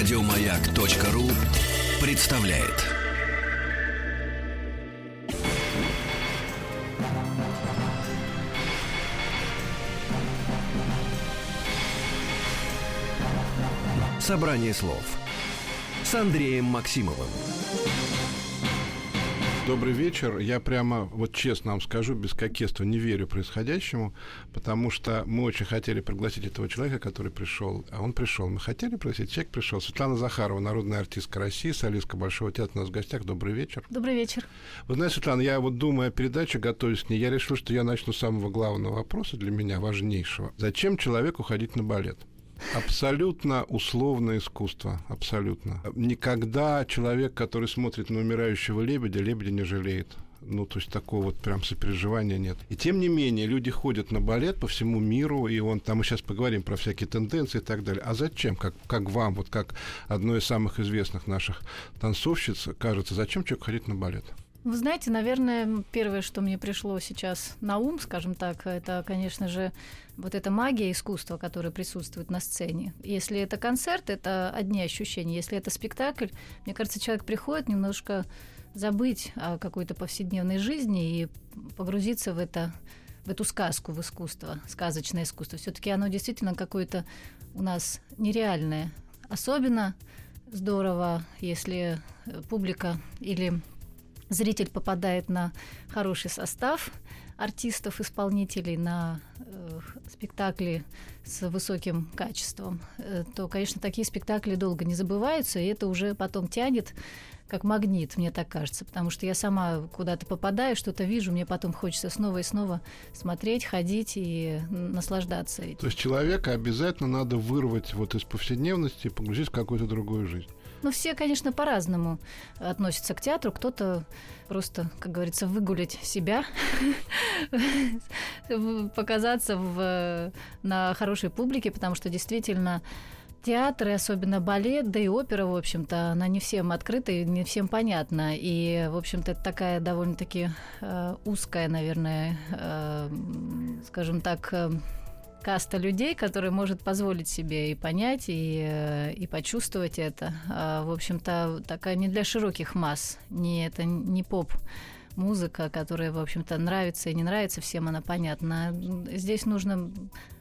Радиомаяк.ру представляет. Собрание слов с Андреем Максимовым. Добрый вечер. Я прямо, вот честно вам скажу, без кокетства не верю происходящему, потому что мы очень хотели пригласить этого человека, который пришел, а он пришел. Мы хотели пригласить, человек пришел. Светлана Захарова, народная артистка России, солистка Большого театра у нас в гостях. Добрый вечер. Добрый вечер. Вы знаете, Светлана, я вот думая о передаче, готовясь к ней, я решил, что я начну с самого главного вопроса для меня, важнейшего. Зачем человеку ходить на балет? Абсолютно условное искусство, абсолютно. Никогда человек, который смотрит на умирающего лебедя, лебедя не жалеет. Ну, то есть такого вот прям сопереживания нет. И тем не менее, люди ходят на балет по всему миру, и он там мы сейчас поговорим про всякие тенденции и так далее. А зачем? Как, как вам, вот как одной из самых известных наших танцовщиц, кажется, зачем человек ходить на балет? Вы знаете, наверное, первое, что мне пришло сейчас на ум, скажем так, это, конечно же, вот эта магия искусства, которая присутствует на сцене. Если это концерт, это одни ощущения. Если это спектакль, мне кажется, человек приходит немножко забыть о какой-то повседневной жизни и погрузиться в это в эту сказку, в искусство, сказочное искусство. Все-таки оно действительно какое-то у нас нереальное. Особенно здорово, если публика или зритель попадает на хороший состав артистов, исполнителей, на э, спектакли с высоким качеством, э, то, конечно, такие спектакли долго не забываются, и это уже потом тянет как магнит, мне так кажется, потому что я сама куда-то попадаю, что-то вижу, мне потом хочется снова и снова смотреть, ходить и наслаждаться. То есть человека обязательно надо вырвать вот из повседневности и погрузить в какую-то другую жизнь. Ну, все, конечно, по-разному относятся к театру. Кто-то просто, как говорится, выгулять себя, показаться в, на хорошей публике, потому что действительно театры, особенно балет, да и опера, в общем-то, она не всем открыта и не всем понятна. И, в общем-то, это такая довольно-таки э, узкая, наверное, э, скажем так, э, каста людей, которые может позволить себе и понять, и, э, и почувствовать это. А, в общем-то, такая не для широких масс, не, это не поп музыка, которая, в общем-то, нравится и не нравится, всем она понятна. Здесь нужно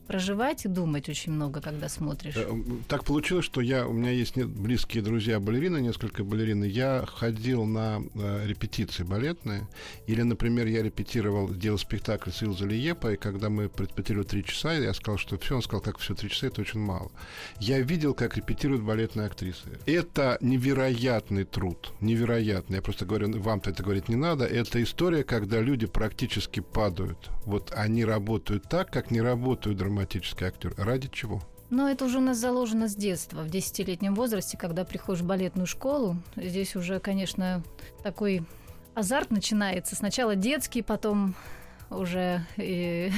проживать и думать очень много, когда смотришь. Э, так получилось, что я, у меня есть близкие друзья балерины, несколько балерин. Я ходил на э, репетиции балетные. Или, например, я репетировал, делал спектакль с Илзой Лиепа, и когда мы репетировали три часа, я сказал, что все, он сказал, как все три часа, это очень мало. Я видел, как репетируют балетные актрисы. Это невероятный труд, невероятный. Я просто говорю, вам-то это говорить не надо. Это история, когда люди практически падают. Вот они работают так, как не работают драматурги драматический актер. Ради чего? Но это уже у нас заложено с детства, в десятилетнем возрасте, когда приходишь в балетную школу. Здесь уже, конечно, такой азарт начинается. Сначала детский, потом уже и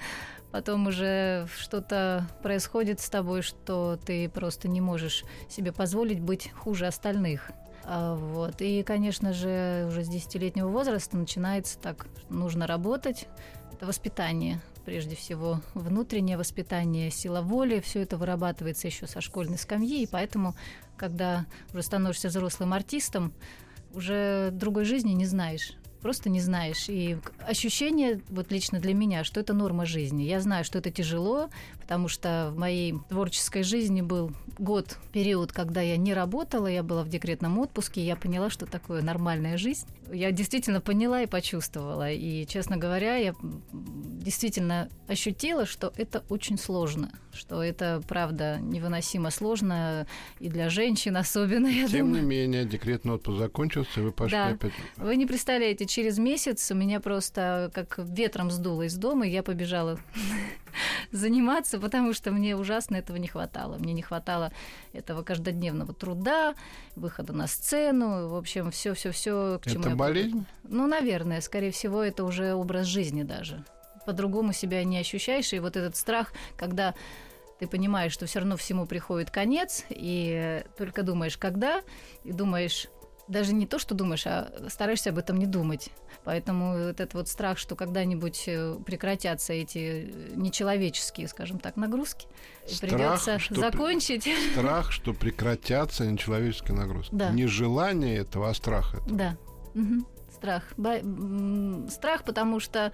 потом уже что-то происходит с тобой, что ты просто не можешь себе позволить быть хуже остальных. А, вот. И, конечно же, уже с десятилетнего возраста начинается так, нужно работать, это воспитание прежде всего внутреннее воспитание, сила воли, все это вырабатывается еще со школьной скамьи, и поэтому, когда уже становишься взрослым артистом, уже другой жизни не знаешь просто не знаешь. И ощущение, вот лично для меня, что это норма жизни. Я знаю, что это тяжело, потому что в моей творческой жизни был год, период, когда я не работала, я была в декретном отпуске, и я поняла, что такое нормальная жизнь. Я действительно поняла и почувствовала. И, честно говоря, я действительно ощутила, что это очень сложно, что это, правда, невыносимо сложно и для женщин особенно, я Тем думаю. не менее, декретный отпуск закончился, вы пошли да. опять... Вы не представляете, через месяц у меня просто как ветром сдуло из дома, и я побежала заниматься, потому что мне ужасно этого не хватало. Мне не хватало этого каждодневного труда, выхода на сцену, в общем, все, все, все, к чему. Это болезнь? Ну, наверное, скорее всего, это уже образ жизни даже. По-другому себя не ощущаешь, и вот этот страх, когда ты понимаешь, что все равно всему приходит конец, и только думаешь, когда, и думаешь, даже не то, что думаешь, а стараешься об этом не думать. Поэтому вот этот вот страх, что когда-нибудь э, прекратятся эти нечеловеческие, скажем так, нагрузки, Страх, придется что закончить. Страх, что прекратятся нечеловеческие нагрузки. Да. Не желание этого, а страх этого. Да. Мгм. Страх. М, Страх, потому что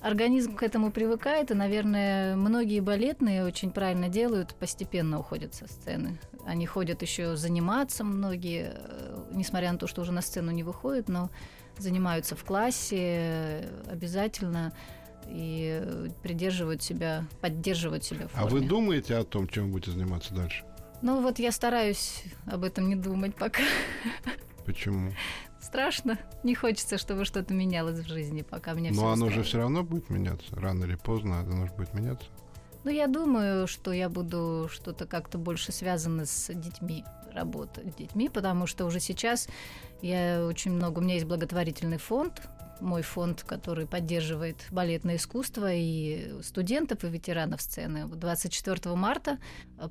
организм к этому привыкает, и, наверное, многие балетные очень правильно делают, постепенно уходят со сцены. Они ходят еще заниматься, многие, э, несмотря на то, что уже на сцену не выходят, но занимаются в классе э, обязательно и придерживают себя, поддерживают себя в А форме. вы думаете о том, чем вы будете заниматься дальше? Ну вот я стараюсь об этом не думать пока. Почему? Страшно. Не хочется, чтобы что-то менялось в жизни, пока меня Но всё оно же все равно будет меняться. Рано или поздно оно же будет меняться. Ну, я думаю, что я буду что-то как-то больше связано с детьми, работать с детьми, потому что уже сейчас я очень много... У меня есть благотворительный фонд, мой фонд, который поддерживает балетное искусство и студентов, и ветеранов сцены. Вот 24 марта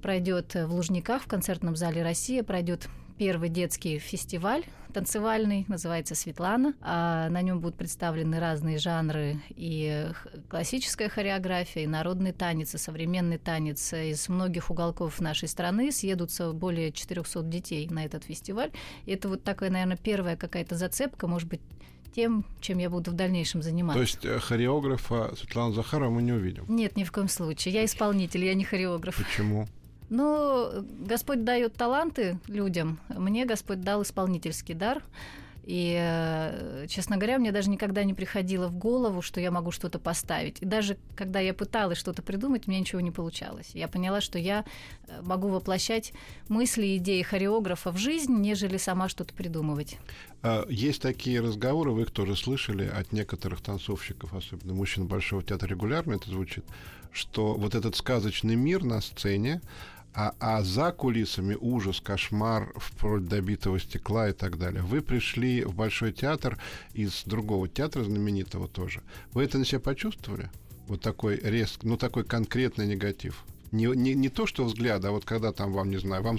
пройдет в Лужниках в концертном зале «Россия» пройдет первый детский фестиваль танцевальный, называется «Светлана». А на нем будут представлены разные жанры и классическая хореография, и народный танец, и современный танец. Из многих уголков нашей страны съедутся более 400 детей на этот фестиваль. И это вот такая, наверное, первая какая-то зацепка, может быть, тем, чем я буду в дальнейшем заниматься. То есть э, хореографа Светлана Захарова мы не увидим. Нет, ни в коем случае. Я исполнитель, я не хореограф. Почему? Ну, Господь дает таланты людям. Мне Господь дал исполнительский дар. И, э, честно говоря, мне даже никогда не приходило в голову, что я могу что-то поставить. И даже когда я пыталась что-то придумать, меня ничего не получалось. Я поняла, что я э, могу воплощать мысли идеи хореографа в жизнь, нежели сама что-то придумывать. А, Есть такие разговоры, вы тоже слышали от некоторых танцовщиков, особенно мужчин Большого театра регулярно это звучит, что вот этот сказочный мир на сцене, а, а за кулисами ужас, кошмар, вплоть до битого стекла и так далее. Вы пришли в Большой театр из другого театра знаменитого тоже. Вы это на себя почувствовали? Вот такой резк, ну такой конкретный негатив. Не, не, не то, что взгляд, а вот когда там вам, не знаю, вам...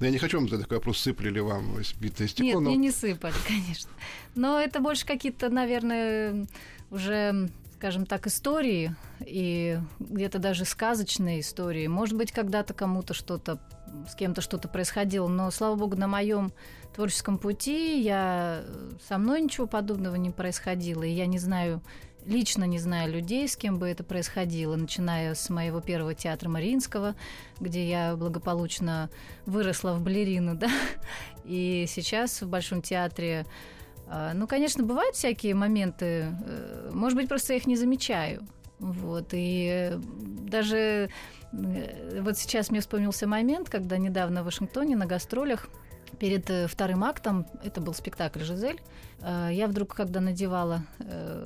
Ну, я не хочу вам задать такой вопрос, сыпали ли вам битое стекло, Нет, но мне не сыпали, конечно. Но это больше какие-то, наверное, уже, скажем так, истории и где-то даже сказочные истории. Может быть, когда-то кому-то что-то, с кем-то что-то происходило, но, слава богу, на моем творческом пути я со мной ничего подобного не происходило, и я не знаю лично не знаю людей, с кем бы это происходило, начиная с моего первого театра Мариинского, где я благополучно выросла в балерину, да, и сейчас в Большом театре ну, конечно, бывают всякие моменты, э, может быть, просто я их не замечаю. Вот, и даже э, вот сейчас мне вспомнился момент, когда недавно в Вашингтоне на гастролях перед э, вторым актом, это был спектакль «Жизель», я вдруг, когда надевала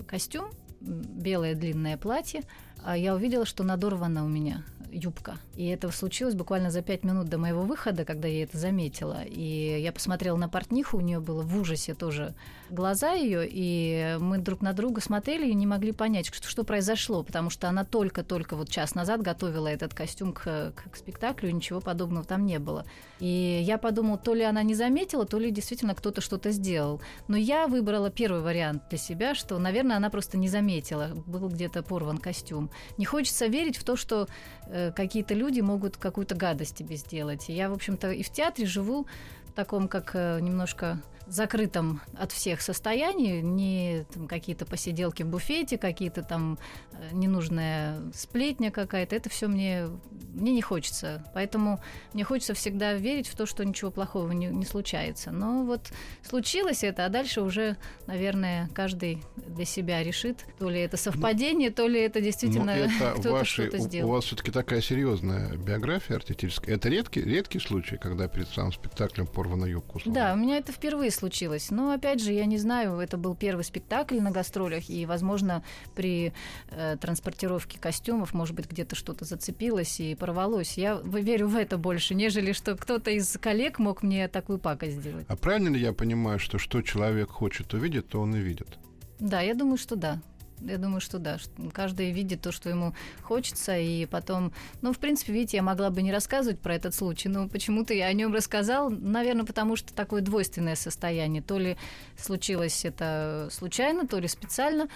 костюм, белое длинное платье, а я увидела, что надорвана у меня юбка. И это случилось буквально за пять минут до моего выхода, когда я это заметила. И я посмотрела на портниху, у нее было в ужасе тоже глаза ее, и мы друг на друга смотрели и не могли понять, что, что произошло, потому что она только-только вот час назад готовила этот костюм к, к- к спектаклю, и ничего подобного там не было. И я подумала, то ли она не заметила, то ли действительно кто-то что-то сделал. Но я выбрала первый вариант для себя, что, наверное, она просто не заметила, был где-то порван костюм. Не хочется верить в то, что э, какие-то люди могут какую-то гадость тебе сделать. Я, в общем-то, и в театре живу в таком, как э, немножко закрытом от всех состоянии, не там, какие-то посиделки в буфете, какие-то там э, ненужная сплетня какая-то, это все мне, мне не хочется. Поэтому мне хочется всегда верить в то, что ничего плохого не, не случается. Но вот случилось это, а дальше уже, наверное, каждый для себя решит, то ли это совпадение, то ли это действительно Но это кто-то ваши, что-то у- у, сделал. вас все-таки такая серьезная биография артистическая. Это редкий, редкий случай, когда перед самым спектаклем порвана юбка. условно? Да, у меня это впервые случилось. Но опять же, я не знаю, это был первый спектакль на гастролях, и, возможно, при э, транспортировке костюмов, может быть, где-то что-то зацепилось и порвалось. Я верю в это больше, нежели что кто-то из коллег мог мне такую пакость сделать. А правильно ли я понимаю, что что человек хочет увидеть, то он и видит? Да, я думаю, что да. Я думаю, что да. Каждый видит то, что ему хочется, и потом... Ну, в принципе, видите, я могла бы не рассказывать про этот случай, но почему-то я о нем рассказал, наверное, потому что такое двойственное состояние. То ли случилось это случайно, то ли специально.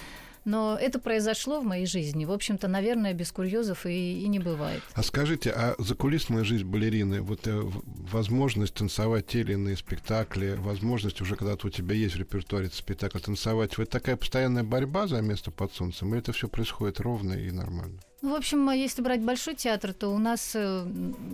Но это произошло в моей жизни. В общем-то, наверное, без курьезов и, и не бывает. А скажите, а закулисная жизнь балерины, вот э, возможность танцевать те или иные спектакли, возможность уже, когда у тебя есть в репертуаре спектакль, танцевать, это такая постоянная борьба за место под солнцем, или это все происходит ровно и нормально? Ну, в общем, если брать большой театр, то у нас э,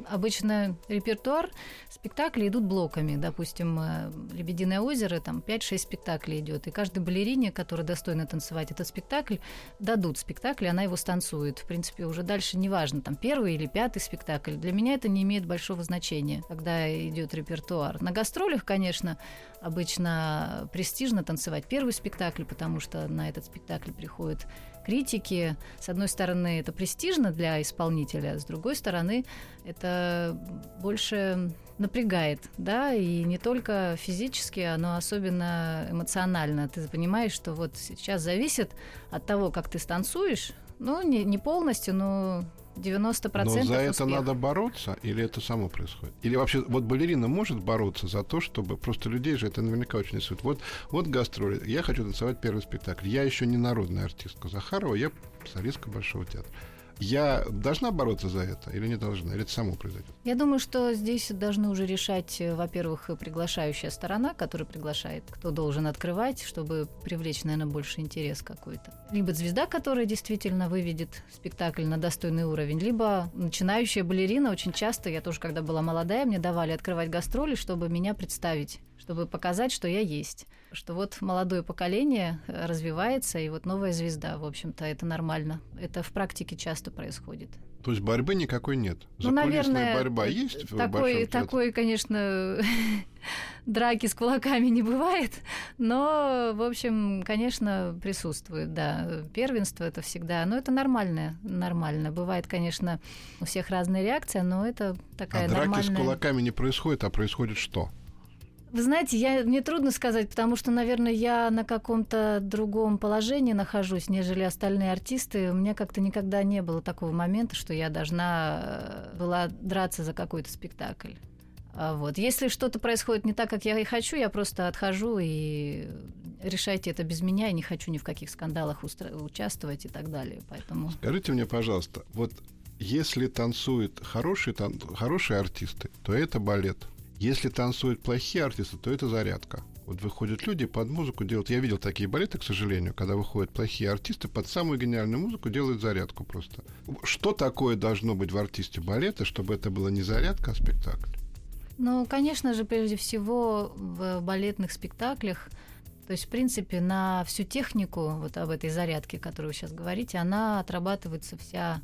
обычно репертуар спектаклей идут блоками. Допустим, э, «Лебединое озеро», там 5-6 спектаклей идет. И каждой балерине, которая достойна танцевать этот спектакль, дадут спектакль, она его станцует. В принципе, уже дальше неважно, там первый или пятый спектакль. Для меня это не имеет большого значения, когда идет репертуар. На гастролях, конечно, обычно престижно танцевать первый спектакль, потому что на этот спектакль приходят критики. С одной стороны, это престижно для исполнителя, с другой стороны, это больше напрягает, да, и не только физически, но особенно эмоционально. Ты понимаешь, что вот сейчас зависит от того, как ты станцуешь, ну, не, не полностью, но 90% Но за это успех. надо бороться, или это само происходит? Или вообще, вот балерина может бороться за то, чтобы просто людей же это наверняка очень интересует. Вот, вот гастроли. Я хочу танцевать первый спектакль. Я еще не народная артистка Захарова, я солистка Большого театра. Я должна бороться за это или не должна? Или это само произойдет? Я думаю, что здесь должны уже решать, э, во-первых, приглашающая сторона, которая приглашает, кто должен открывать, чтобы привлечь, наверное, больше интерес какой-то. Либо звезда, которая действительно выведет спектакль на достойный уровень, либо начинающая балерина. Очень часто, я тоже, когда была молодая, мне давали открывать гастроли, чтобы меня представить чтобы показать, что я есть. Что вот молодое поколение э, развивается, и вот новая звезда, в общем-то, это нормально. Это в практике часто происходит. То есть борьбы никакой нет. Ну, наверное, борьба есть в такой, такой, конечно, драки с кулаками не бывает, но, в общем, конечно, присутствует, да. Первенство это всегда, но это нормально, нормально. Бывает, конечно, у всех разная реакция, но это такая а нормальная... драки с кулаками не происходит, а происходит что? Вы знаете, я, мне трудно сказать, потому что, наверное, я на каком-то другом положении нахожусь, нежели остальные артисты. У меня как-то никогда не было такого момента, что я должна э, была драться за какой-то спектакль. А вот. Если что-то происходит не так, как я и хочу, я просто отхожу и решайте это без меня. Я не хочу ни в каких скандалах устра- участвовать и так далее. Поэтому... Скажите мне, пожалуйста, вот если танцуют хорошие, тан- хорошие артисты, то это балет – если танцуют плохие артисты, то это зарядка. Вот выходят люди под музыку делают. Я видел такие балеты, к сожалению, когда выходят плохие артисты, под самую гениальную музыку делают зарядку просто. Что такое должно быть в артисте балета, чтобы это было не зарядка, а спектакль? Ну, конечно же, прежде всего в балетных спектаклях то есть, в принципе, на всю технику, вот об этой зарядке, которую вы сейчас говорите, она отрабатывается вся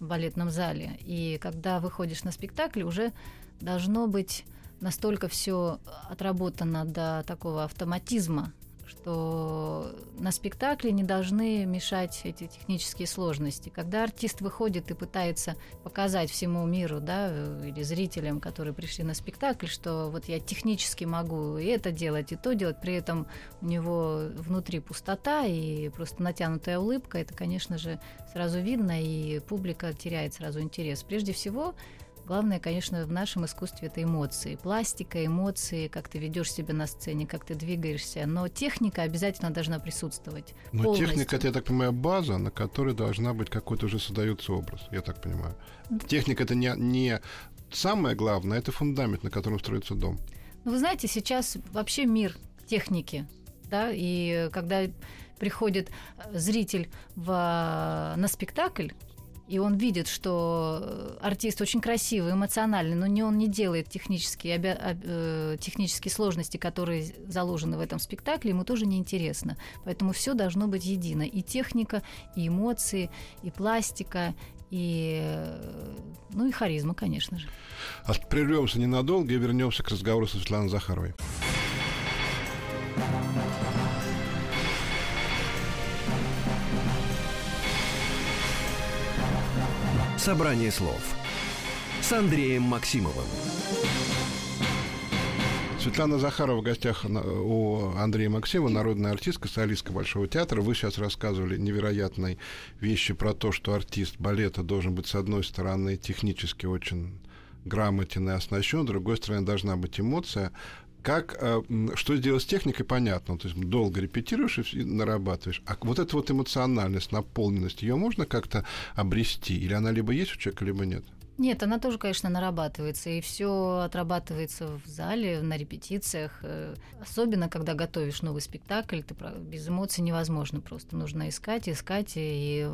в балетном зале. И когда выходишь на спектакль, уже должно быть настолько все отработано до такого автоматизма, что на спектакле не должны мешать эти технические сложности. Когда артист выходит и пытается показать всему миру, да, или зрителям, которые пришли на спектакль, что вот я технически могу и это делать, и то делать, при этом у него внутри пустота и просто натянутая улыбка, это, конечно же, сразу видно, и публика теряет сразу интерес. Прежде всего, Главное, конечно, в нашем искусстве это эмоции. Пластика, эмоции, как ты ведешь себя на сцене, как ты двигаешься. Но техника обязательно должна присутствовать. Но полностью. техника, это, я так понимаю, база, на которой должна быть какой-то уже создается образ, я так понимаю. Техника это не, не самое главное, это фундамент, на котором строится дом. Ну, вы знаете, сейчас вообще мир техники, да, и когда приходит зритель в, на спектакль, и он видит, что э, артист очень красивый, эмоциональный, но не он не делает технические, обя... э, технические сложности, которые заложены в этом спектакле, ему тоже неинтересно. Поэтому все должно быть едино. И техника, и эмоции, и пластика, и, э, ну и харизма, конечно же. А прервемся ненадолго и вернемся к разговору со Светланой Захаровой. Собрание слов с Андреем Максимовым. Светлана Захарова в гостях у Андрея Максимова, народная артистка, солистка Большого театра. Вы сейчас рассказывали невероятные вещи про то, что артист балета должен быть, с одной стороны, технически очень грамотен и оснащен, с другой стороны, должна быть эмоция. Как, э, что сделать с техникой, понятно. То есть долго репетируешь и нарабатываешь. А вот эта вот эмоциональность, наполненность, ее можно как-то обрести? Или она либо есть у человека, либо нет? Нет, она тоже, конечно, нарабатывается, и все отрабатывается в зале, на репетициях. Э, особенно, когда готовишь новый спектакль, ты без эмоций невозможно просто. Нужно искать, искать, и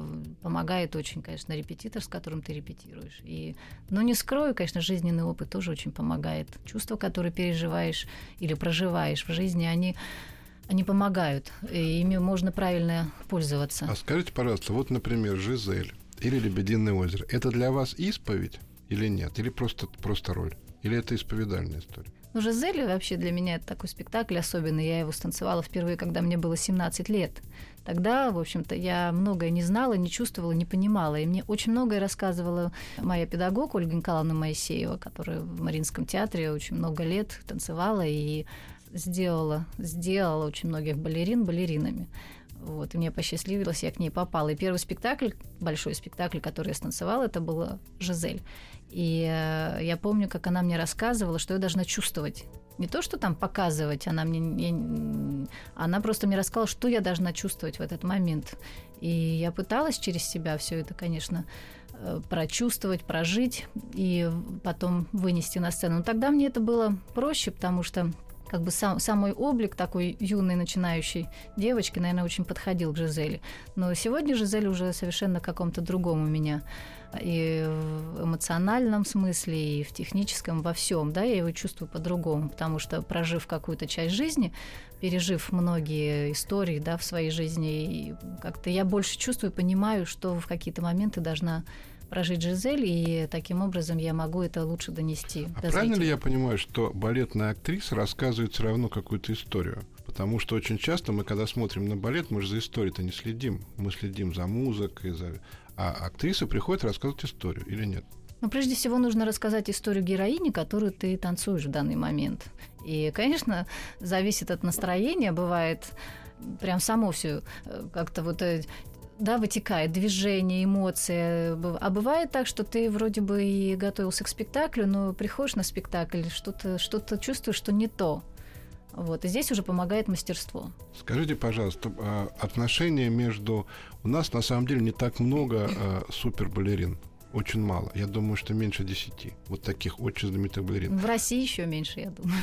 помогает очень, конечно, репетитор, с которым ты репетируешь. И, но не скрою, конечно, жизненный опыт тоже очень помогает. Чувства, которые переживаешь или проживаешь в жизни, они они помогают, и ими можно правильно пользоваться. А скажите, пожалуйста, вот, например, Жизель или «Лебединое озеро». Это для вас исповедь или нет? Или просто, просто роль? Или это исповедальная история? Ну, «Жизель» вообще для меня это такой спектакль особенный. Я его станцевала впервые, когда мне было 17 лет. Тогда, в общем-то, я многое не знала, не чувствовала, не понимала. И мне очень многое рассказывала моя педагог Ольга Николаевна Моисеева, которая в Мариинском театре очень много лет танцевала и сделала, сделала очень многих балерин балеринами. Вот, и мне посчастливилось, я к ней попала. И первый спектакль, большой спектакль, который я станцевала, это была «Жизель». И э, я помню, как она мне рассказывала, что я должна чувствовать. Не то, что там показывать, она мне... Я, она просто мне рассказала, что я должна чувствовать в этот момент. И я пыталась через себя все это, конечно, э, прочувствовать, прожить и потом вынести на сцену. Но тогда мне это было проще, потому что как бы сам, сам облик такой юной начинающей девочки, наверное, очень подходил к Жизели. Но сегодня Жизель уже совершенно каком-то другом у меня и в эмоциональном смысле, и в техническом, во всем, да, я его чувствую по-другому, потому что прожив какую-то часть жизни, пережив многие истории, да, в своей жизни, как-то я больше чувствую, понимаю, что в какие-то моменты должна прожить Жизель, и таким образом я могу это лучше донести. А правильно ли я понимаю, что балетная актриса рассказывает все равно какую-то историю? Потому что очень часто мы, когда смотрим на балет, мы же за историей-то не следим. Мы следим за музыкой, за... а актриса приходит рассказывать историю или нет? Ну, прежде всего, нужно рассказать историю героини, которую ты танцуешь в данный момент. И, конечно, зависит от настроения, бывает прям само все э, как-то вот э, да, вытекает движение, эмоции. А бывает так, что ты вроде бы и готовился к спектаклю, но приходишь на спектакль, что-то что чувствуешь, что не то. Вот, и здесь уже помогает мастерство. Скажите, пожалуйста, а, отношения между... У нас на самом деле не так много а, супербалерин. Очень мало. Я думаю, что меньше десяти. Вот таких очень знаменитых балерин. В России еще меньше, я думаю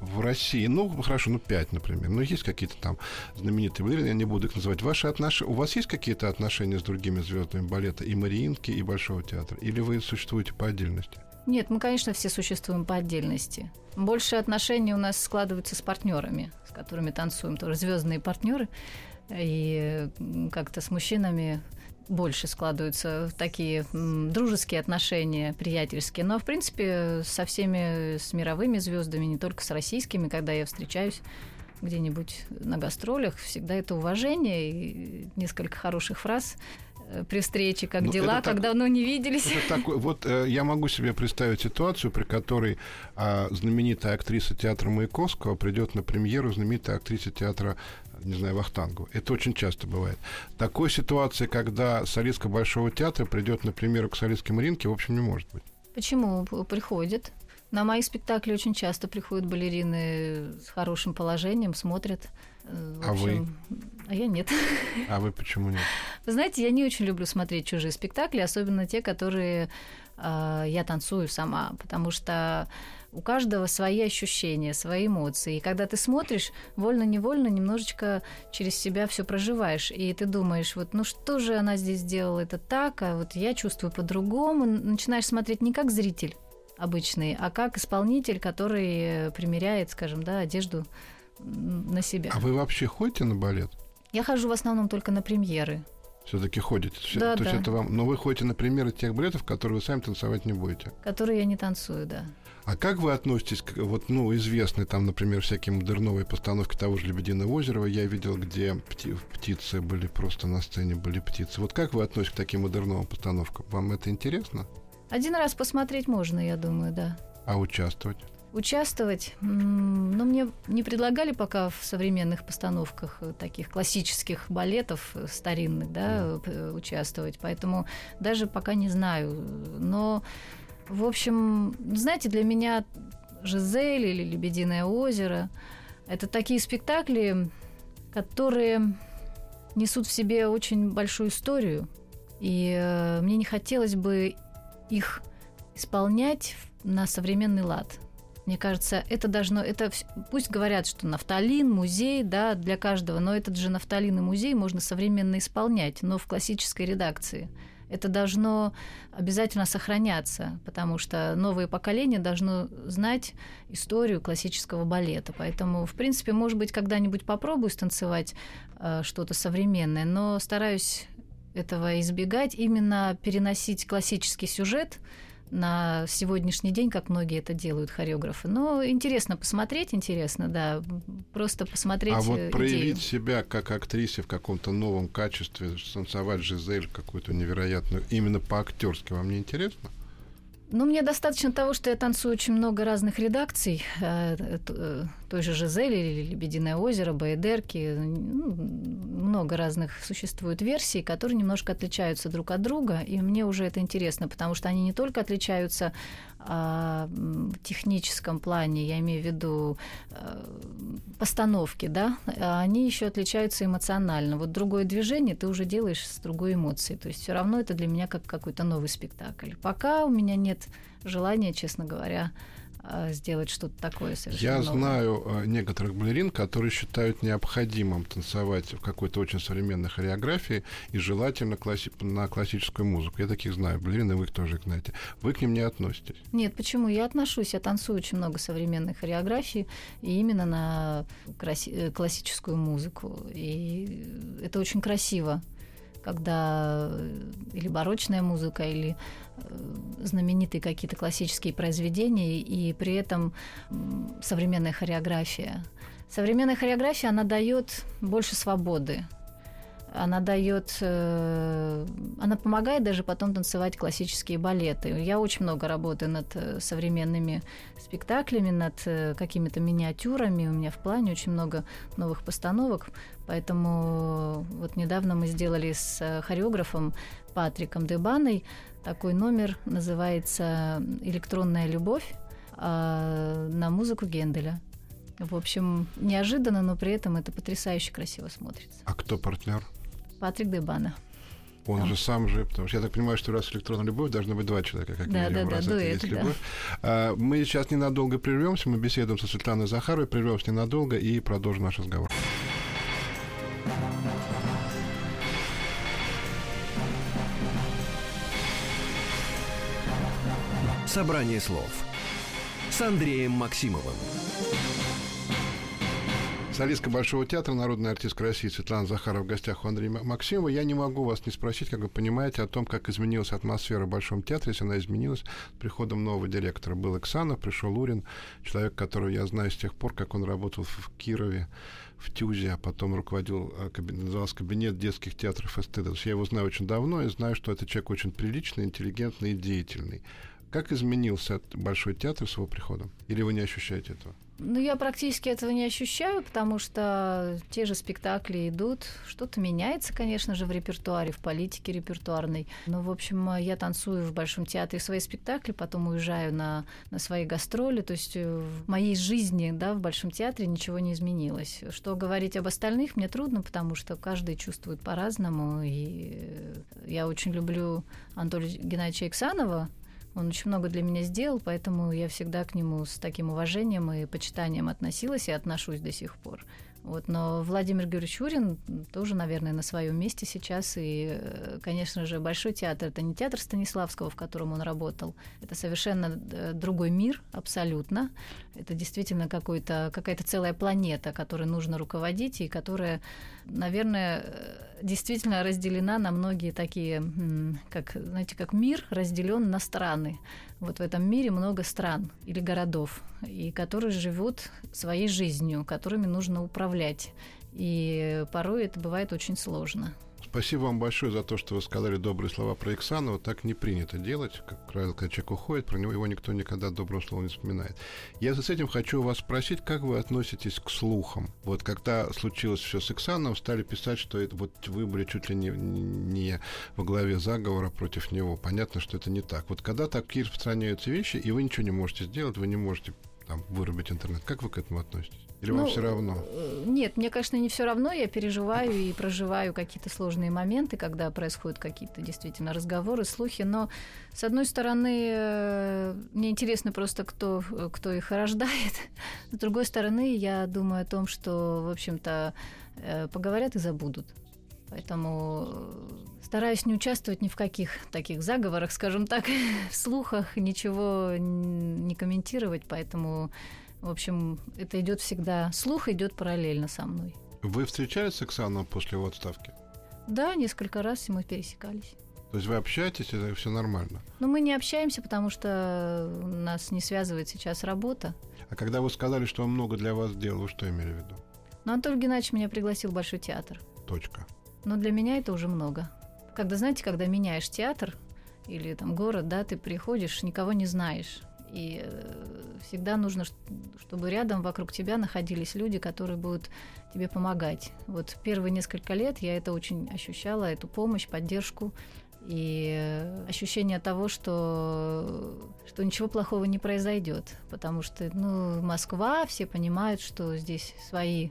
в России, ну, хорошо, ну, пять, например, но есть какие-то там знаменитые балерины, я не буду их называть. Ваши отношения, у вас есть какие-то отношения с другими звездами балета и Мариинки, и Большого театра? Или вы существуете по отдельности? Нет, мы, конечно, все существуем по отдельности. Больше отношений у нас складываются с партнерами, с которыми танцуем, тоже звездные партнеры. И как-то с мужчинами больше складываются такие дружеские отношения, приятельские. Но, в принципе, со всеми, с мировыми звездами, не только с российскими, когда я встречаюсь где-нибудь на гастролях, всегда это уважение и несколько хороших фраз при встрече, как ну, дела, как так, давно не виделись. Это такой, вот э, я могу себе представить ситуацию, при которой э, знаменитая актриса театра Маяковского придет на премьеру знаменитой актрисы театра не знаю, Вахтангу. Это очень часто бывает. Такой ситуации, когда солистка Большого театра придет, например, к солистке Маринке, в общем, не может быть. Почему? Приходит. На мои спектакли очень часто приходят балерины с хорошим положением, смотрят. В а вы? А я нет. А вы почему нет? Вы знаете, я не очень люблю смотреть чужие спектакли, особенно те, которые э, я танцую сама, потому что у каждого свои ощущения, свои эмоции. И когда ты смотришь, вольно-невольно немножечко через себя все проживаешь. И ты думаешь, вот ну что же она здесь сделала это так, а вот я чувствую по-другому. Начинаешь смотреть не как зритель обычный, а как исполнитель, который примеряет, скажем, да, одежду на себя. А вы вообще ходите на балет? Я хожу в основном только на премьеры. Все-таки ходите. Да, То да. есть это вам. Но вы ходите на премьеры тех балетов, которые вы сами танцевать не будете. Которые я не танцую, да. А как вы относитесь к вот, ну, известной там, например, всякие модерновые постановки того же «Лебединого озера», я видел, где пти птицы были просто на сцене, были птицы. Вот как вы относитесь к таким модерновым постановкам? Вам это интересно? Один раз посмотреть можно, я думаю, да. А участвовать? Участвовать, но мне не предлагали пока в современных постановках э, таких классических балетов э, старинных, да, участвовать, поэтому даже пока не знаю. Но, в общем, знаете, для меня Жизель или Лебединое озеро это такие спектакли, которые несут в себе очень большую историю, и э, мне не хотелось бы их исполнять на современный лад. Мне кажется, это должно, это пусть говорят, что нафталин, музей, да, для каждого, но этот же нафталин и музей можно современно исполнять, но в классической редакции. Это должно обязательно сохраняться, потому что новое поколение должно знать историю классического балета. Поэтому, в принципе, может быть, когда-нибудь попробую станцевать э, что-то современное, но стараюсь этого избегать, именно переносить классический сюжет на сегодняшний день, как многие это делают, хореографы. Но интересно посмотреть, интересно, да, просто посмотреть А вот проявить себя как актрисе в каком-то новом качестве, танцевать Жизель какую-то невероятную, именно по-актерски вам не интересно? Ну, мне достаточно того, что я танцую очень много разных редакций. Э, э, той же Жизели «Лебединое озеро», «Баэдерки». Ну, много разных существует версий, которые немножко отличаются друг от друга. И мне уже это интересно, потому что они не только отличаются а, техническом плане, я имею в виду а, постановки, да, они еще отличаются эмоционально. Вот другое движение ты уже делаешь с другой эмоцией. То есть все равно это для меня как какой-то новый спектакль. Пока у меня нет желания, честно говоря, сделать что-то такое совершенно Я новое. знаю а, некоторых балерин, которые считают необходимым танцевать в какой-то очень современной хореографии и желательно класси- на классическую музыку. Я таких знаю. Балерины, вы их тоже знаете. Вы к ним не относитесь? Нет, почему? Я отношусь. Я танцую очень много современной хореографии и именно на краси- э, классическую музыку. И это очень красиво когда э, или барочная музыка, или э, знаменитые какие-то классические произведения, и при этом современная хореография. Современная хореография, она дает больше свободы она дает, э, она помогает даже потом танцевать классические балеты. Я очень много работаю над э, современными спектаклями, над э, какими-то миниатюрами. У меня в плане очень много новых постановок, поэтому вот недавно мы сделали с хореографом Патриком Дебаной такой номер, называется «Электронная любовь» а, на музыку Генделя. В общем, неожиданно, но при этом это потрясающе красиво смотрится. А кто партнер? Патрик Дебана. Он Там. же сам же, потому что я так понимаю, что раз электронная любовь, должно быть два человека, как да, минимум, да, раз да, это дуэт, есть да. любовь. А, мы сейчас ненадолго прервемся, мы беседуем со Светланой Захаровой, прервемся ненадолго и продолжим наш разговор. Собрание слов с Андреем Максимовым. Солистка Большого театра, народная артистка России Светлана Захарова в гостях у Андрея Максимова. Я не могу вас не спросить, как вы понимаете, о том, как изменилась атмосфера в Большом театре, если она изменилась с приходом нового директора. Был Иксанов, пришел Урин, человек, которого я знаю с тех пор, как он работал в Кирове, в ТЮЗе, а потом руководил, а, назывался кабинет детских театров эстетов. Я его знаю очень давно и знаю, что это человек очень приличный, интеллигентный и деятельный. Как изменился Большой театр с его приходом? Или вы не ощущаете этого? Ну, я практически этого не ощущаю, потому что те же спектакли идут. Что-то меняется, конечно же, в репертуаре, в политике репертуарной. Но, в общем, я танцую в Большом театре свои спектакли, потом уезжаю на, на свои гастроли. То есть э, в моей жизни да, в Большом театре ничего не изменилось. Что говорить об остальных мне трудно, потому что каждый чувствует по-разному. И я очень люблю Анатолия Геннадьевича Иксанова, он очень много для меня сделал, поэтому я всегда к нему с таким уважением и почитанием относилась и отношусь до сих пор. Вот, но Владимир Георгиевич Урин тоже, наверное, на своем месте сейчас. И, э, конечно же, Большой театр — это не театр Станиславского, в котором он работал. Это совершенно э, другой мир, абсолютно. Это действительно какая-то целая планета, которой нужно руководить, и которая, наверное, э, действительно разделена на многие такие, как, знаете, как мир разделен на страны. Вот в этом мире много стран или городов, и которые живут своей жизнью, которыми нужно управлять. И порой это бывает очень сложно. Спасибо вам большое за то, что вы сказали добрые слова про Иксанова. Так не принято делать. Как правило, когда человек уходит, про него его никто никогда добрым словом не вспоминает. Я с этим хочу вас спросить, как вы относитесь к слухам? Вот когда случилось все с Иксановым, стали писать, что это, вот вы были чуть ли не, не во главе заговора против него. Понятно, что это не так. Вот когда такие распространяются вещи, и вы ничего не можете сделать, вы не можете там, вырубить интернет, как вы к этому относитесь? Или ну, вам все равно? Э, нет, мне, конечно, не все равно. Я переживаю и проживаю какие-то сложные моменты, когда происходят какие-то действительно разговоры, слухи. Но, с одной стороны, э, мне интересно просто, кто, кто их рождает. С другой стороны, я думаю о том, что, в общем-то, э, поговорят и забудут. Поэтому стараюсь не участвовать ни в каких таких заговорах, скажем так, в слухах, ничего не комментировать, поэтому в общем, это идет всегда, слух идет параллельно со мной. Вы встречались с Оксаной после его отставки? Да, несколько раз мы пересекались. То есть вы общаетесь, это все нормально? Ну, мы не общаемся, потому что нас не связывает сейчас работа. А когда вы сказали, что он много для вас сделал, вы что имели в виду? Ну, Анатолий Геннадьевич меня пригласил в Большой театр. Точка. Но для меня это уже много. Когда, знаете, когда меняешь театр или там город, да, ты приходишь, никого не знаешь. И э, всегда нужно, чтобы рядом вокруг тебя находились люди, которые будут тебе помогать. Вот первые несколько лет я это очень ощущала, эту помощь, поддержку и э, ощущение того, что, что ничего плохого не произойдет, потому что ну, Москва, все понимают, что здесь свои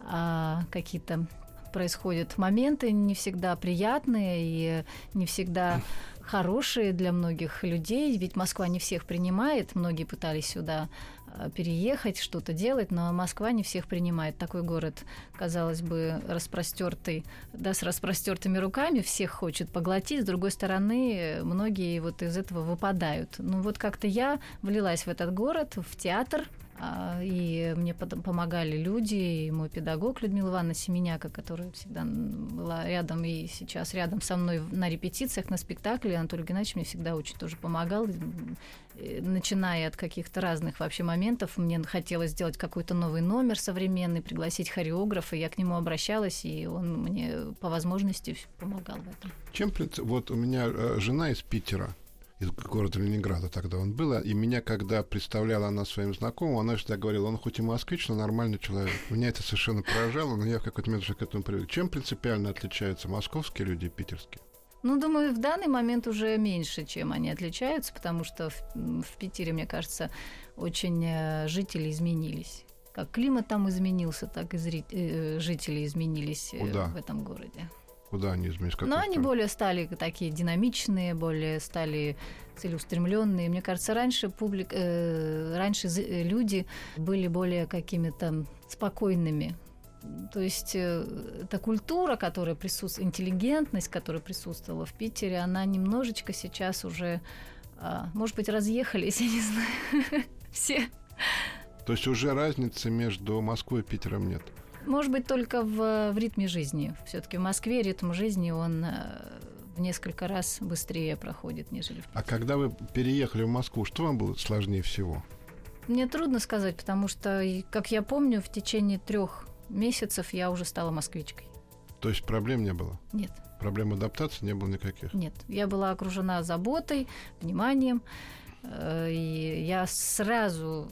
а, какие-то происходят моменты не всегда приятные и не всегда хорошие для многих людей, ведь Москва не всех принимает, многие пытались сюда э, переехать, что-то делать, но Москва не всех принимает. Такой город, казалось бы, распростертый, да, с распростертыми руками, всех хочет поглотить. С другой стороны, многие вот из этого выпадают. Ну вот как-то я влилась в этот город, в театр, и мне помогали люди, и мой педагог Людмила Ивановна Семеняка, которая всегда была рядом и сейчас рядом со мной на репетициях, на спектакле. Анатолий Геннадьевич мне всегда очень тоже помогал, начиная от каких-то разных вообще моментов. Мне хотелось сделать какой-то новый номер современный, пригласить хореографа. Я к нему обращалась, и он мне по возможности помогал в этом. Чем, вот у меня э, жена из Питера, из города Ленинграда тогда он был, и меня, когда представляла она своим знакомым, она всегда говорила, он хоть и москвич, но нормальный человек. Меня это совершенно поражало, но я в какой-то момент уже к этому привык. Чем принципиально отличаются московские люди и питерские? Ну, думаю, в данный момент уже меньше, чем они отличаются, потому что в, в Питере, мне кажется, очень э, жители изменились. Как климат там изменился, так и зри... Э, жители изменились э, Куда? в этом городе. Куда они изменились? Но они более стали такие динамичные, более стали целеустремленные. Мне кажется, раньше публик, э, раньше люди были более какими-то спокойными. То есть э, эта культура, которая присутствует, интеллигентность, которая присутствовала в Питере, она немножечко сейчас уже, э, может быть, разъехались, я не знаю, все. То есть уже разницы между Москвой и Питером нет? Может быть, только в, в ритме жизни. Все-таки в Москве ритм жизни, он э, в несколько раз быстрее проходит, нежели в Питере. А когда вы переехали в Москву, что вам было сложнее всего? Мне трудно сказать, потому что, как я помню, в течение трех месяцев я уже стала москвичкой. То есть проблем не было? Нет. Проблем адаптации не было никаких? Нет. Я была окружена заботой, вниманием. Э, и я сразу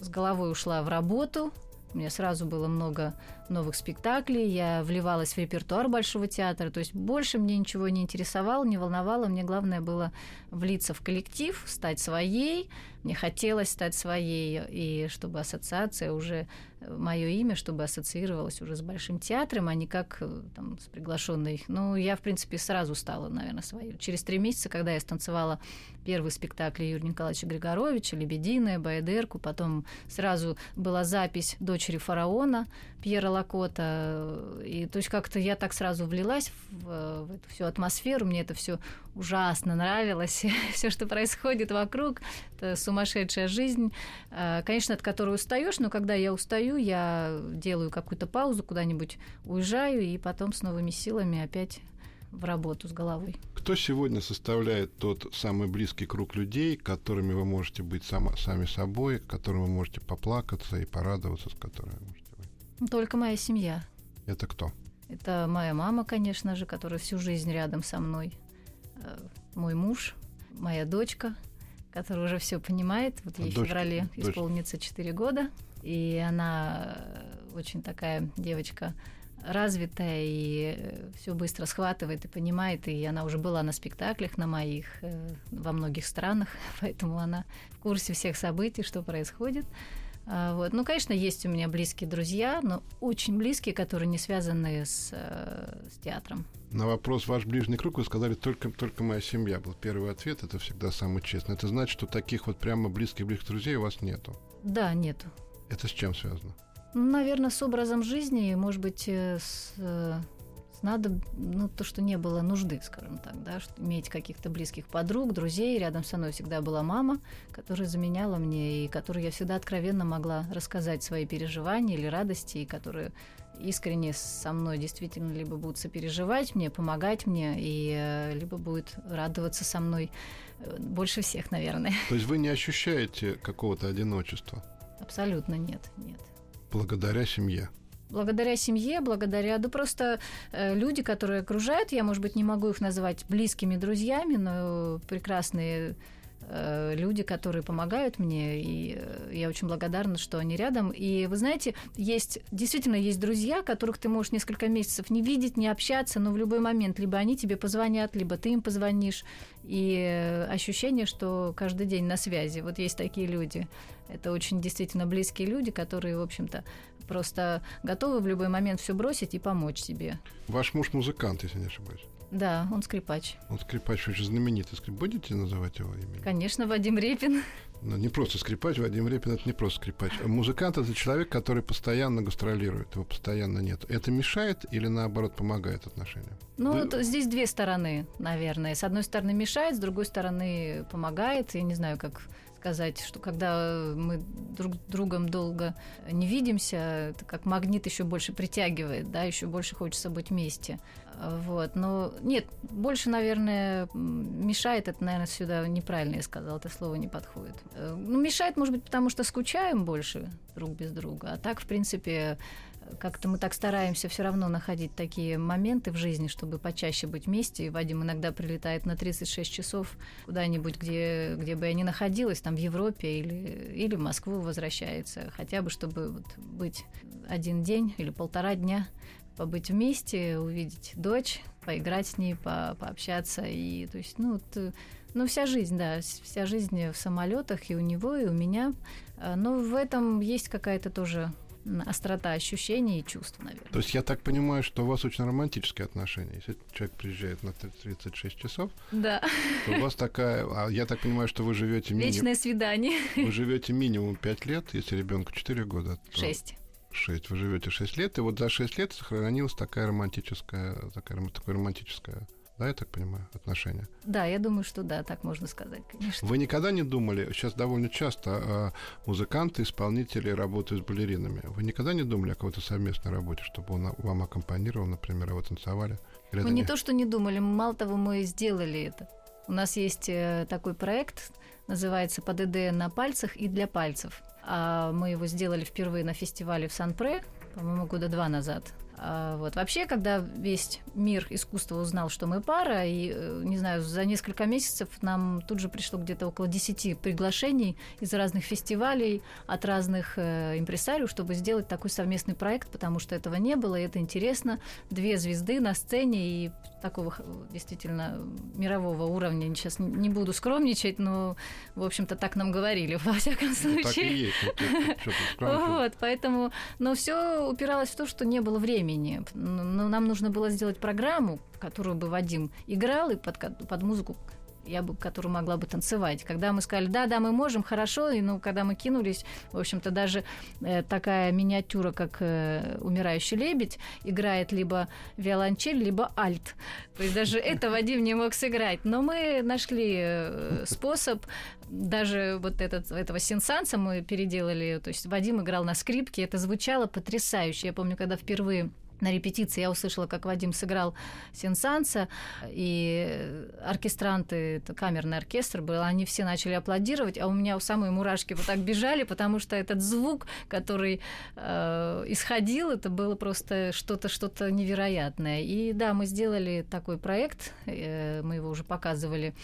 с головой ушла в работу, меня сразу было много новых спектаклей, я вливалась в репертуар Большого театра, то есть больше мне ничего не интересовало, не волновало, мне главное было влиться в коллектив, стать своей, мне хотелось стать своей, и чтобы ассоциация уже, мое имя, чтобы ассоциировалось уже с Большим театром, а не как э, там, с приглашенной. Ну, я, в принципе, сразу стала, наверное, своей. Через три месяца, когда я станцевала первый спектакль Юрия Николаевича Григоровича, «Лебединая», «Баядерку», потом сразу была запись «Дочери фараона» Пьера Лакота. И то есть как-то я так сразу влилась в, в эту всю атмосферу, мне это все ужасно нравилось, все, что происходит вокруг, это сумасшедшая жизнь, э, конечно, от которой устаешь, но когда я устаю, я делаю какую-то паузу, куда-нибудь уезжаю, и потом с новыми силами опять в работу с головой. Кто сегодня составляет тот самый близкий круг людей, которыми вы можете быть сам, сами собой, которым вы можете поплакаться и порадоваться, с которыми? Только моя семья. Это кто? Это моя мама, конечно же, которая всю жизнь рядом со мной. Э, мой муж, моя дочка, которая уже все понимает. Вот ей Дочка- в феврале дочка. исполнится 4 года. И она э, очень такая девочка развитая и все быстро схватывает и понимает. И она уже была на спектаклях на моих э, во многих странах, поэтому она в курсе всех событий, что происходит. А, Вот. Ну, конечно, есть у меня близкие друзья, но очень близкие, которые не связаны с, э, с театром. На вопрос «Ваш ближний круг» вы сказали только, «Только моя семья» был первый ответ. Это всегда самый честный. Это значит, что таких вот прямо близких-близких друзей у вас нету. Да, нету. Это с чем связано? Ну, наверное, с образом жизни, может быть, э, с, э, с надо, ну, то, что не было нужды, скажем так, да, что иметь каких-то близких подруг, друзей. Рядом со мной всегда была мама, которая заменяла мне, и которой я всегда откровенно могла рассказать свои переживания или радости, и которые искренне со мной действительно либо будут сопереживать мне, помогать мне, и э, либо будет радоваться со мной э, больше всех, наверное. То есть вы не ощущаете какого-то одиночества Абсолютно нет, нет. благодаря семье? Благодаря семье, благодаря, да просто э, люди, которые окружают, я, может быть, не могу их назвать близкими друзьями, но прекрасные э, люди, которые помогают мне, и э, я очень благодарна, что они рядом. И вы знаете, есть действительно есть друзья, которых ты можешь несколько месяцев не видеть, не общаться, но в любой момент либо они тебе позвонят, либо ты им позвонишь, и э, ощущение, что каждый день на связи. Вот есть такие люди. Это очень действительно близкие люди, которые, в общем-то, просто готовы в любой момент все бросить и помочь тебе. Ваш муж музыкант, если не ошибаюсь. Да, он скрипач. Он скрипач очень знаменитый. Скрип- Будете называть его имя? Конечно, Вадим Репин. Ну, не просто скрипач, Вадим Репин это не просто скрипач. Музыкант это человек, который постоянно гастролирует, его постоянно нет. Это мешает или наоборот помогает отношениям? Ну, Вы- вот здесь две стороны, наверное. С одной стороны мешает, с другой стороны помогает. Я не знаю, как сказать, что когда мы друг другом долго не видимся, это как магнит еще больше притягивает, да, еще больше хочется быть вместе. Вот, но нет, больше, наверное, мешает, это, наверное, сюда неправильно я сказала, это слово не подходит. Э, Ну, мешает, может быть, потому что скучаем больше друг без друга, а так, в принципе, как-то мы так стараемся все равно находить такие моменты в жизни, чтобы почаще быть вместе. И Вадим иногда прилетает на 36 часов куда-нибудь, где, где бы я ни находилась, там в Европе или, или в Москву возвращается, хотя бы чтобы вот быть один день или полтора дня побыть вместе, увидеть дочь, поиграть с ней, по- пообщаться. И, то есть, ну, вот, ну, вся жизнь, да, вся жизнь в самолетах и у него, и у меня. А, Но в этом есть какая-то тоже острота ощущений и чувств, наверное. То есть я так понимаю, что у вас очень романтические отношения. Если человек приезжает на 36 часов, Да, то у вас такая... А я так понимаю, что вы живете минимум... вечное свидание. Вы живете минимум 5 лет, если ребенку 4 года. то Шесть. 6. Вы живете 6 лет, и вот за 6 лет сохранилась такая романтическая, такая, такое романтическое, да, я так понимаю, отношение. Да, я думаю, что да, так можно сказать, конечно. Вы никогда не думали, сейчас довольно часто а, музыканты, исполнители работают с балеринами. Вы никогда не думали о какой-то совместной работе, чтобы он вам аккомпанировал, например, а вы танцевали? Или Мы не то, что не думали, мало того, мы сделали это. У нас есть э, такой проект, называется «ПДД на пальцах и для пальцев». А мы его сделали впервые на фестивале в Сан-Пре, по-моему, года два назад. А вот. Вообще, когда весь мир искусства узнал, что мы пара, и, э, не знаю, за несколько месяцев нам тут же пришло где-то около 10 приглашений из разных фестивалей, от разных э, импресариев, чтобы сделать такой совместный проект, потому что этого не было, и это интересно. Две звезды на сцене и такого действительно мирового уровня. Сейчас не- буду скромничать, но, в общем-то, так нам говорили, во всяком Ну, случае. так и есть. ну? Вот, поэтому, но все упиралось в то, что не было времени. Но нам нужно было сделать программу, которую бы Вадим играл и под, под музыку я бы, которую могла бы танцевать. Когда мы сказали, да, да, мы можем, хорошо, и ну, когда мы кинулись, в общем-то, даже э, такая миниатюра, как э, «Умирающий лебедь», играет либо виолончель, либо альт. То есть даже это Вадим не мог сыграть. Но мы нашли э, способ, даже вот этот, этого сенсанса мы переделали, то есть Вадим играл на скрипке, это звучало потрясающе. Я помню, когда впервые на репетиции я услышала, как Вадим сыграл Сенсанса, и оркестранты, камерный оркестр был, они все начали аплодировать, а у меня у самой мурашки вот так бежали, потому что этот звук, который э, исходил, это было просто что-то что-то невероятное. И да, мы сделали такой проект, э, мы его уже показывали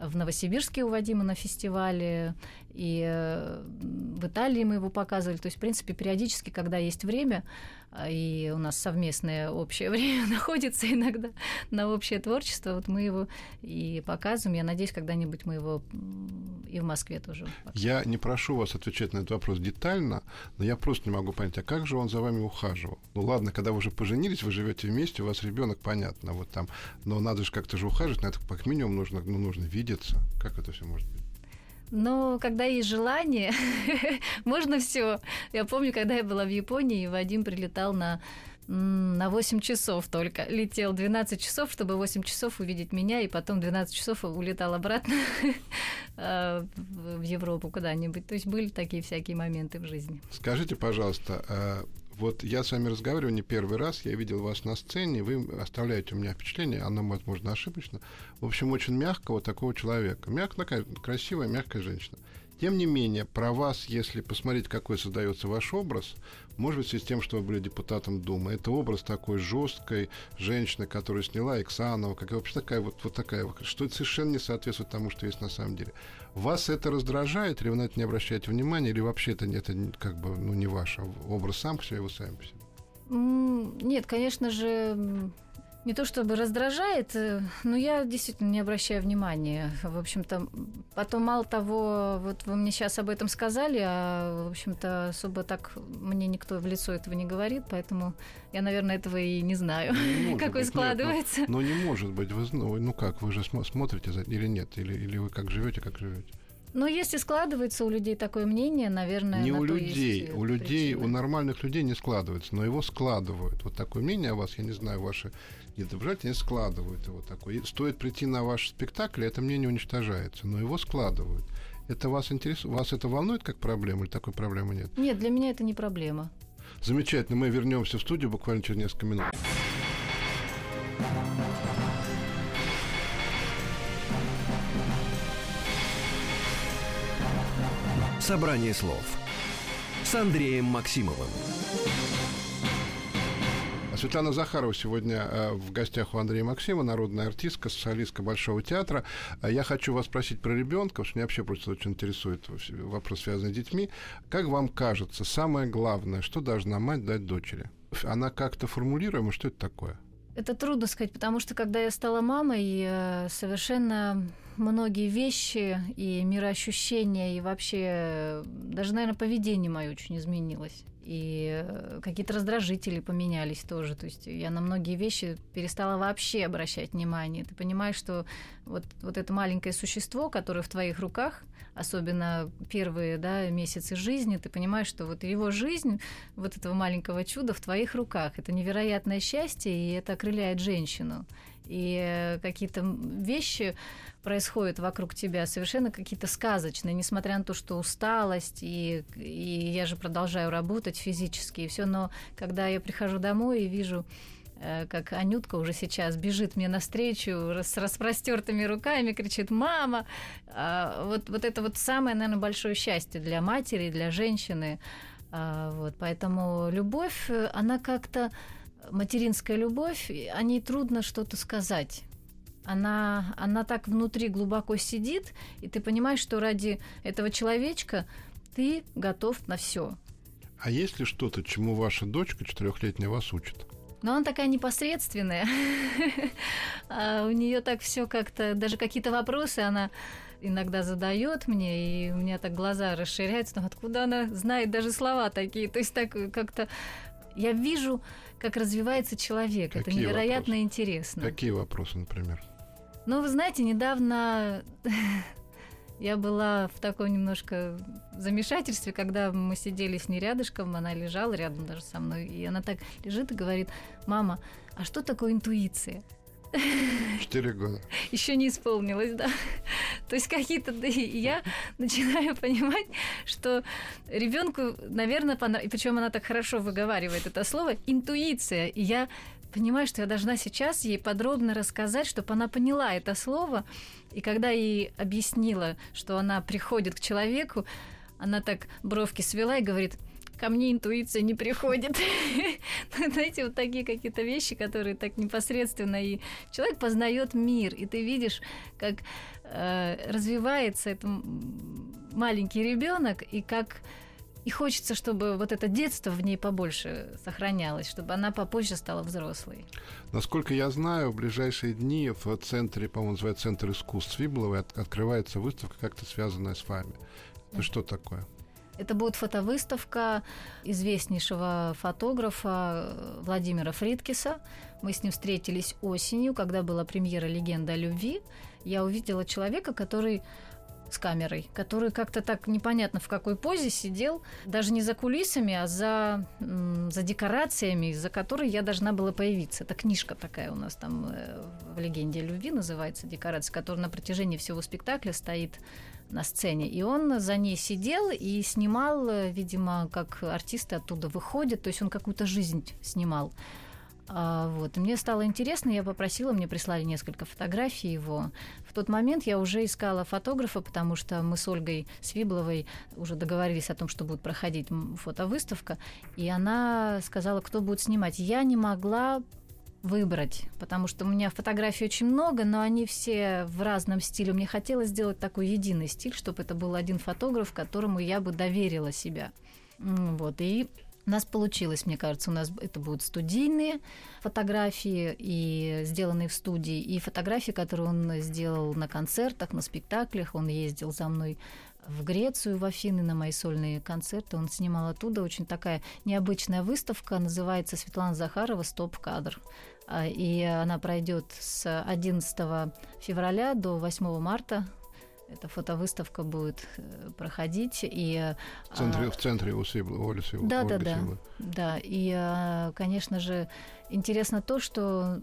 в Новосибирске у Вадима на фестивале, и э, в Италии мы его показывали. То есть, в принципе, периодически, когда есть время, и у нас совместное общее время находится иногда на общее творчество, вот мы его и показываем. Я надеюсь, когда-нибудь мы его и в Москве тоже. Покажем. Я не прошу вас отвечать на этот вопрос детально, но я просто не могу понять, а как же он за вами ухаживал? Ну ладно, когда вы уже поженились, вы живете вместе, у вас ребенок, понятно, вот там, но надо же как-то же ухаживать, на это как минимум нужно, ну, нужно видеться. Как это все может быть? Но когда есть желание, можно все. Я помню, когда я была в Японии, Вадим прилетал на на 8 часов только. Летел 12 часов, чтобы 8 часов увидеть меня, и потом 12 часов улетал обратно э, в Европу куда-нибудь. То есть были такие всякие моменты в жизни. Скажите, пожалуйста, а вот я с вами разговариваю не первый раз, я видел вас на сцене, вы оставляете у меня впечатление, оно, возможно, ошибочно, в общем, очень мягкого такого человека. Такая красивая, мягкая женщина. Тем не менее, про вас, если посмотреть, какой создается ваш образ, может быть, с тем, что вы были депутатом Думы. Это образ такой жесткой женщины, которая сняла Иксанова, как вообще такая вот, вот такая, что совершенно не соответствует тому, что есть на самом деле. Вас это раздражает, или вы на это не обращаете внимания, или вообще это, это как бы ну, не ваш а образ сам к себе, вы сами по себе? Нет, конечно же, не то чтобы раздражает, э, но я действительно не обращаю внимания. В общем-то, потом мало того, вот вы мне сейчас об этом сказали, а, в общем-то, особо так мне никто в лицо этого не говорит, поэтому я, наверное, этого и не знаю, не какой быть. складывается. Нет, но, но не может быть. Вы, ну, ну как, вы же смотрите или нет? Или, или вы как живете, как живете? Но если складывается у людей такое мнение, наверное, не у людей, у людей, причины. у нормальных людей не складывается, но его складывают. Вот такое мнение о вас, я не знаю, ваши недоброжелатели не складывают его такое. стоит прийти на ваш спектакль, это мнение уничтожается, но его складывают. Это вас интересует? Вас это волнует как проблема или такой проблемы нет? Нет, для меня это не проблема. Замечательно. Мы вернемся в студию буквально через несколько минут. Собрание слов с Андреем Максимовым. Светлана Захарова сегодня э, в гостях у Андрея Максима, народная артистка, социалистка Большого театра. А я хочу вас спросить про ребенка, потому что меня вообще просто очень интересует вопрос, связанный с детьми. Как вам кажется, самое главное, что должна мать дать дочери? Она как-то формулируема, что это такое? Это трудно сказать, потому что когда я стала мамой, э, совершенно многие вещи и мироощущения, и вообще даже, наверное, поведение мое очень изменилось и э, какие-то раздражители поменялись тоже. То есть я на многие вещи перестала вообще обращать внимание. Ты понимаешь, что вот, вот это маленькое существо, которое в твоих руках, особенно первые да, месяцы жизни, ты понимаешь, что вот его жизнь, вот этого маленького чуда в твоих руках. Это невероятное счастье, и это окрыляет женщину. И э, какие-то вещи происходят вокруг тебя, совершенно какие-то сказочные, несмотря на то, что усталость, и, и я же продолжаю работать физически, и все, но когда я прихожу домой и вижу э, как Анютка уже сейчас бежит мне навстречу с распростертыми руками, кричит «мама!». А, вот, вот это вот самое, наверное, большое счастье для матери, для женщины. А, вот, поэтому любовь, она как-то, материнская любовь, о ней трудно что-то сказать она, она так внутри глубоко сидит, и ты понимаешь, что ради этого человечка ты готов на все. А есть ли что-то, чему ваша дочка четырехлетняя вас учит? Но она такая непосредственная. а у нее так все как-то, даже какие-то вопросы она иногда задает мне, и у меня так глаза расширяются, но откуда она знает даже слова такие? То есть так как-то я вижу, как развивается человек. Какие Это невероятно вопросы? интересно. Какие вопросы, например? Ну, вы знаете, недавно я была в таком немножко замешательстве, когда мы сидели с ней рядышком, она лежала рядом даже со мной, и она так лежит и говорит, мама, а что такое интуиция? Четыре года. Еще не исполнилось, да. То есть какие-то... Я начинаю понимать, что ребенку, наверное, понравилось... Причем она так хорошо выговаривает это слово интуиция. И я понимаю, что я должна сейчас ей подробно рассказать, чтобы она поняла это слово. И когда ей объяснила, что она приходит к человеку, она так бровки свела и говорит, ко мне интуиция не приходит. Знаете, вот такие какие-то вещи, которые так непосредственно и человек познает мир, и ты видишь, как э, развивается этот маленький ребенок, и как и хочется, чтобы вот это детство в ней побольше сохранялось, чтобы она попозже стала взрослой. Насколько я знаю, в ближайшие дни в центре, по-моему, называется Центр искусств Свибловой, открывается выставка, как-то связанная с вами. Это что такое? Это будет фотовыставка известнейшего фотографа Владимира Фридкиса. Мы с ним встретились осенью, когда была премьера «Легенда о любви». Я увидела человека, который с камерой, который как-то так непонятно в какой позе сидел, даже не за кулисами, а за, за декорациями, за которой я должна была появиться. Это книжка такая у нас там э, в «Легенде о любви» называется, декорация, которая на протяжении всего спектакля стоит на сцене. И он за ней сидел и снимал, э, видимо, как артисты оттуда выходят, то есть он какую-то жизнь снимал. А, вот. Мне стало интересно, я попросила, мне прислали несколько фотографий его. В тот момент я уже искала фотографа, потому что мы с Ольгой Свибловой уже договорились о том, что будет проходить фотовыставка, и она сказала, кто будет снимать. Я не могла выбрать, потому что у меня фотографий очень много, но они все в разном стиле. Мне хотелось сделать такой единый стиль, чтобы это был один фотограф, которому я бы доверила себя. Вот, и у нас получилось, мне кажется, у нас это будут студийные фотографии, и сделанные в студии, и фотографии, которые он сделал на концертах, на спектаклях. Он ездил за мной в Грецию, в Афины на мои сольные концерты. Он снимал оттуда очень такая необычная выставка, называется Светлана Захарова «Стоп-кадр». А, и она пройдет с 11 февраля до 8 марта эта фотовыставка будет э, проходить. И, в центре, а, в центре у Сибла, Оли Сибла. Да, да, да. Да, и, а, конечно же, интересно то, что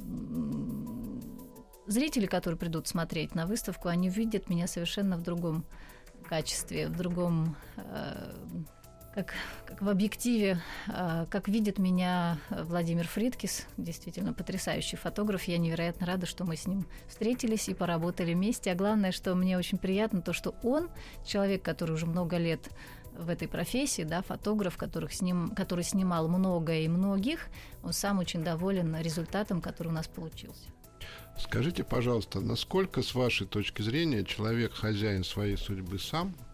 зрители, которые придут смотреть на выставку, они видят меня совершенно в другом качестве, в другом э, как, как в объективе, а, как видит меня Владимир Фридкис, действительно потрясающий фотограф. Я невероятно рада, что мы с ним встретились и поработали вместе. А главное, что мне очень приятно, то, что он, человек, который уже много лет в этой профессии, да, фотограф, которых сним, который снимал много и многих, он сам очень доволен результатом, который у нас получился. Скажите, пожалуйста, насколько, с вашей точки зрения, человек хозяин своей судьбы сам –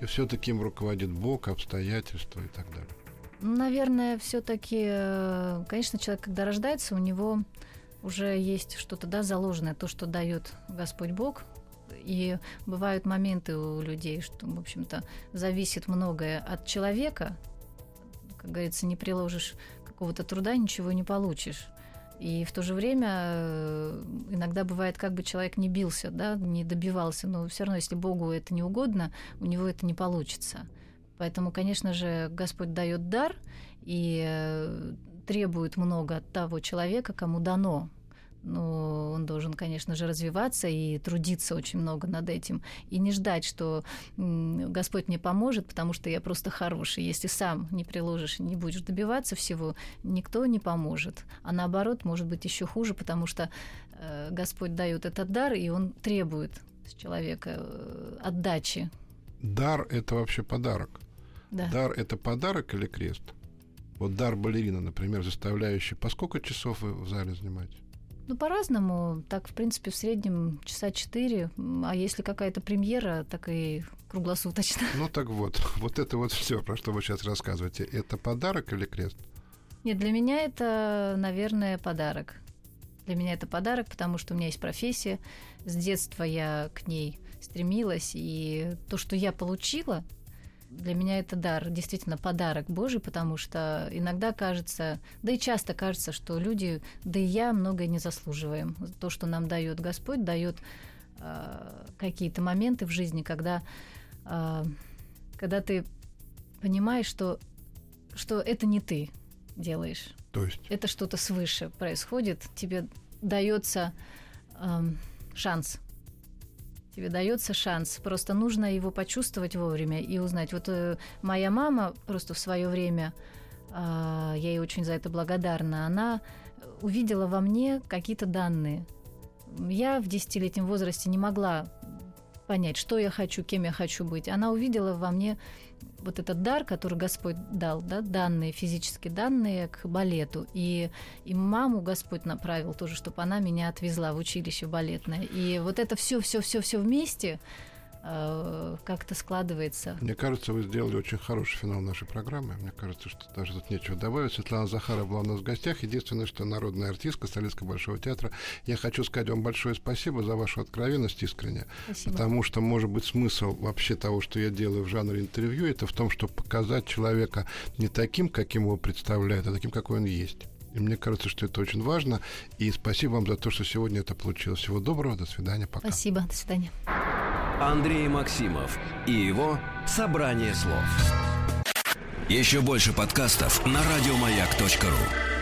и все-таки им руководит Бог, обстоятельства и так далее. Наверное, все-таки, э, конечно, человек, когда рождается, у него уже есть что-то да, заложенное, то, что дает Господь Бог. И бывают моменты у людей, что, в общем-то, зависит многое от человека. Как говорится, не приложишь какого-то труда, ничего не получишь. И в то же время э, иногда бывает, как бы человек не бился, да, не добивался, но все равно, если Богу это не угодно, у него это не получится. Поэтому, конечно же, Господь дает дар и э, требует много от того человека, кому дано но он должен, конечно же, развиваться и трудиться очень много над этим. И не ждать, что Господь мне поможет, потому что я просто хороший. Если сам не приложишь, не будешь добиваться всего, никто не поможет. А наоборот, может быть еще хуже, потому что э, Господь дает этот дар, и он требует с человека э, отдачи. Дар – это вообще подарок. Да. Дар – это подарок или крест? Вот дар балерина, например, заставляющий... По сколько часов вы в зале занимаете? Ну, по-разному. Так, в принципе, в среднем часа четыре. А если какая-то премьера, так и круглосуточно. Ну, так вот. Вот это вот все, про что вы сейчас рассказываете. Это подарок или крест? Нет, для меня это, наверное, подарок. Для меня это подарок, потому что у меня есть профессия. С детства я к ней стремилась. И то, что я получила, для меня это дар, действительно подарок Божий, потому что иногда кажется, да и часто кажется, что люди, да и я многое не заслуживаем. То, что нам дает Господь, дает э, какие-то моменты в жизни, когда, э, когда ты понимаешь, что, что это не ты делаешь. То есть? Это что-то свыше происходит, тебе дается э, шанс тебе дается шанс. Просто нужно его почувствовать вовремя и узнать. Вот э, моя мама просто в свое время, э, я ей очень за это благодарна, она увидела во мне какие-то данные. Я в десятилетнем возрасте не могла понять, что я хочу, кем я хочу быть. Она увидела во мне вот этот дар, который Господь дал, да, данные, физические данные к балету. И, и маму Господь направил тоже, чтобы она меня отвезла в училище балетное. И вот это все, все, все, все вместе Э, как-то складывается. Мне кажется, вы сделали очень хороший финал нашей программы. Мне кажется, что даже тут нечего добавить. Светлана Захарова была у нас в гостях. Единственное, что народная артистка Столицкого Большого театра. Я хочу сказать вам большое спасибо за вашу откровенность искренне. Спасибо. Потому что, может быть, смысл вообще того, что я делаю в жанре интервью, это в том, чтобы показать человека не таким, каким его представляют, а таким, какой он есть. И мне кажется, что это очень важно. И спасибо вам за то, что сегодня это получилось. Всего доброго, до свидания, пока. Спасибо, до свидания. Андрей Максимов и его «Собрание слов». Еще больше подкастов на радиомаяк.ру